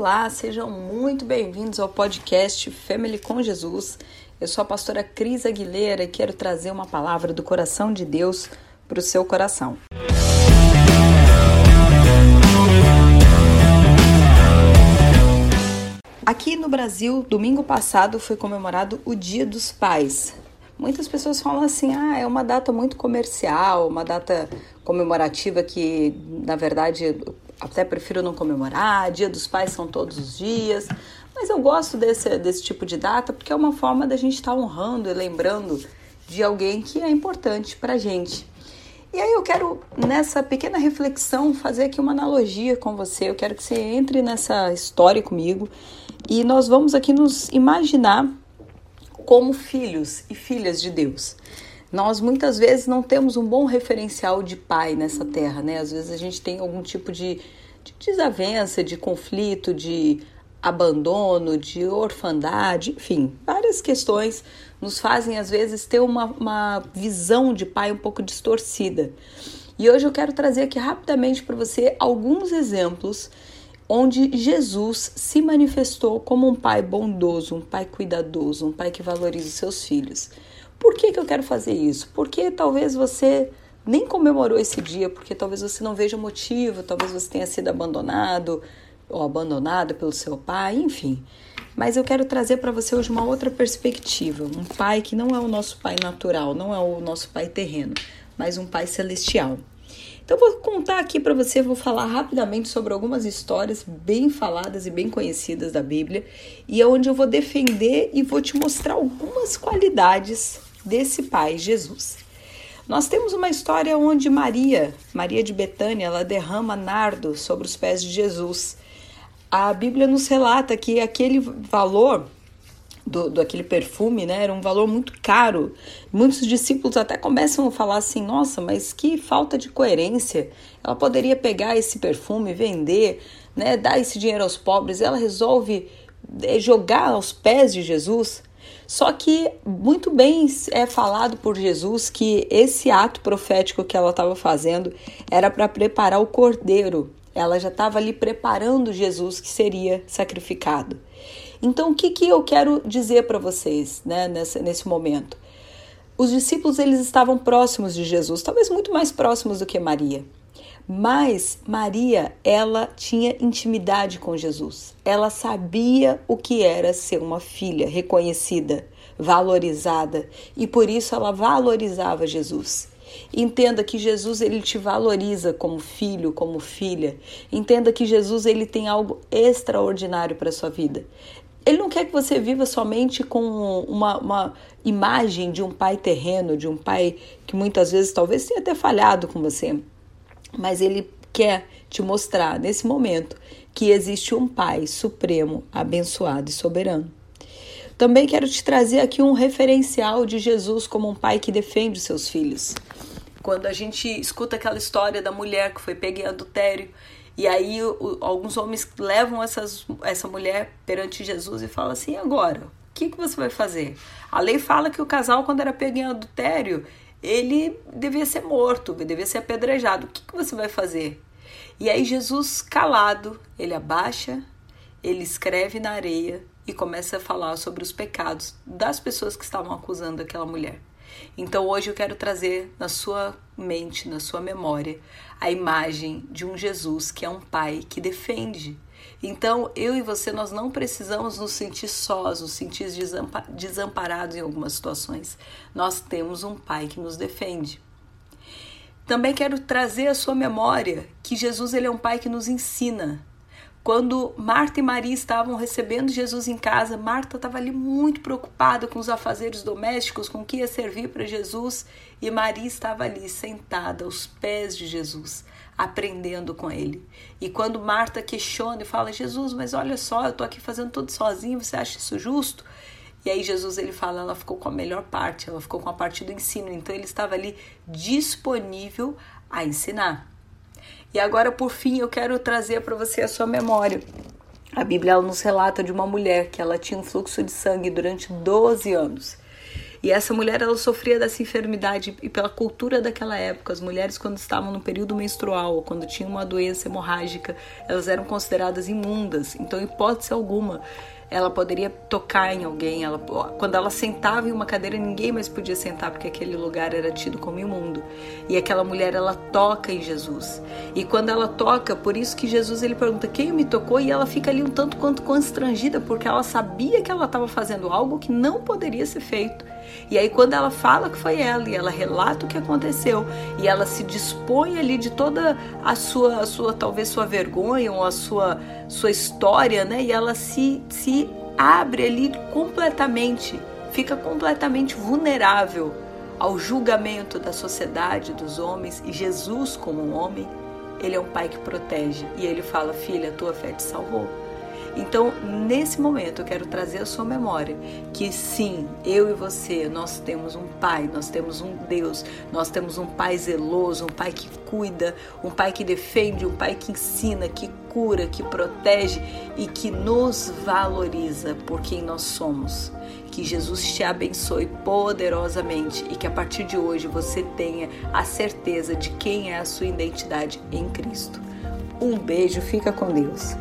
Olá, sejam muito bem-vindos ao podcast Family com Jesus. Eu sou a pastora Cris Aguilera e quero trazer uma palavra do coração de Deus para o seu coração. Aqui no Brasil, domingo passado foi comemorado o Dia dos Pais. Muitas pessoas falam assim: ah, é uma data muito comercial, uma data comemorativa que, na verdade, até prefiro não comemorar. Dia dos Pais são todos os dias. Mas eu gosto desse, desse tipo de data porque é uma forma da gente estar tá honrando e lembrando de alguém que é importante para gente. E aí eu quero, nessa pequena reflexão, fazer aqui uma analogia com você. Eu quero que você entre nessa história comigo e nós vamos aqui nos imaginar como filhos e filhas de Deus. Nós muitas vezes não temos um bom referencial de pai nessa terra, né? Às vezes a gente tem algum tipo de, de desavença, de conflito, de abandono, de orfandade, enfim, várias questões nos fazem às vezes ter uma, uma visão de pai um pouco distorcida. E hoje eu quero trazer aqui rapidamente para você alguns exemplos onde Jesus se manifestou como um pai bondoso, um pai cuidadoso, um pai que valoriza os seus filhos. Por que, que eu quero fazer isso? Porque talvez você nem comemorou esse dia, porque talvez você não veja motivo, talvez você tenha sido abandonado ou abandonada pelo seu pai, enfim. Mas eu quero trazer para você hoje uma outra perspectiva, um pai que não é o nosso pai natural, não é o nosso pai terreno, mas um pai celestial. Então vou contar aqui para você, vou falar rapidamente sobre algumas histórias bem faladas e bem conhecidas da Bíblia e é onde eu vou defender e vou te mostrar algumas qualidades desse pai Jesus. Nós temos uma história onde Maria, Maria de Betânia, ela derrama nardo sobre os pés de Jesus. A Bíblia nos relata que aquele valor do, do aquele perfume, né? Era um valor muito caro. Muitos discípulos até começam a falar assim: nossa, mas que falta de coerência. Ela poderia pegar esse perfume, vender, né? Dar esse dinheiro aos pobres. Ela resolve eh, jogar aos pés de Jesus. Só que muito bem é falado por Jesus que esse ato profético que ela estava fazendo era para preparar o cordeiro. Ela já estava ali preparando Jesus que seria sacrificado. Então, o que, que eu quero dizer para vocês né, nesse, nesse momento? Os discípulos eles estavam próximos de Jesus, talvez muito mais próximos do que Maria. Mas Maria, ela tinha intimidade com Jesus. Ela sabia o que era ser uma filha reconhecida, valorizada, e por isso ela valorizava Jesus. Entenda que Jesus ele te valoriza como filho, como filha. Entenda que Jesus ele tem algo extraordinário para sua vida. Ele não quer que você viva somente com uma, uma, imagem de um pai terreno, de um pai que muitas vezes talvez tenha até falhado com você, mas ele quer te mostrar nesse momento que existe um pai supremo, abençoado e soberano. Também quero te trazer aqui um referencial de Jesus como um pai que defende seus filhos. Quando a gente escuta aquela história da mulher que foi pega em adultério e aí o, alguns homens levam essas, essa mulher perante Jesus e falam assim: agora, o que, que você vai fazer? A lei fala que o casal, quando era pego em adultério, ele devia ser morto, devia ser apedrejado. O que, que você vai fazer? E aí Jesus, calado, ele abaixa, ele escreve na areia e começa a falar sobre os pecados das pessoas que estavam acusando aquela mulher. Então hoje eu quero trazer na sua mente, na sua memória, a imagem de um Jesus que é um pai que defende. Então, eu e você, nós não precisamos nos sentir sós, nos sentir desamparados em algumas situações. Nós temos um pai que nos defende. Também quero trazer à sua memória que Jesus ele é um pai que nos ensina. Quando Marta e Maria estavam recebendo Jesus em casa, Marta estava ali muito preocupada com os afazeres domésticos, com o que ia servir para Jesus, e Maria estava ali sentada aos pés de Jesus, aprendendo com ele. E quando Marta questiona e fala: "Jesus, mas olha só, eu estou aqui fazendo tudo sozinho, você acha isso justo?" E aí Jesus ele fala, ela ficou com a melhor parte, ela ficou com a parte do ensino, então ele estava ali disponível a ensinar. E agora, por fim, eu quero trazer para você a sua memória. A Bíblia nos relata de uma mulher que ela tinha um fluxo de sangue durante 12 anos. E essa mulher ela sofria dessa enfermidade e pela cultura daquela época, as mulheres quando estavam no período menstrual ou quando tinham uma doença hemorrágica, elas eram consideradas imundas. Então, hipótese alguma, ela poderia tocar em alguém. Ela, quando ela sentava em uma cadeira, ninguém mais podia sentar porque aquele lugar era tido como imundo. E aquela mulher, ela toca em Jesus. E quando ela toca, por isso que Jesus ele pergunta quem me tocou e ela fica ali um tanto quanto constrangida porque ela sabia que ela estava fazendo algo que não poderia ser feito. E aí quando ela fala que foi ela e ela relata o que aconteceu e ela se dispõe ali de toda a sua, a sua talvez sua vergonha ou a sua sua história, né? E ela se se abre ali completamente, fica completamente vulnerável ao julgamento da sociedade, dos homens e Jesus como um homem, ele é um pai que protege e ele fala: "Filha, tua fé te salvou". Então, nesse momento, eu quero trazer a sua memória que sim, eu e você, nós temos um Pai, nós temos um Deus, nós temos um Pai zeloso, um Pai que cuida, um Pai que defende, um Pai que ensina, que cura, que protege e que nos valoriza por quem nós somos. Que Jesus te abençoe poderosamente e que a partir de hoje você tenha a certeza de quem é a sua identidade em Cristo. Um beijo, fica com Deus.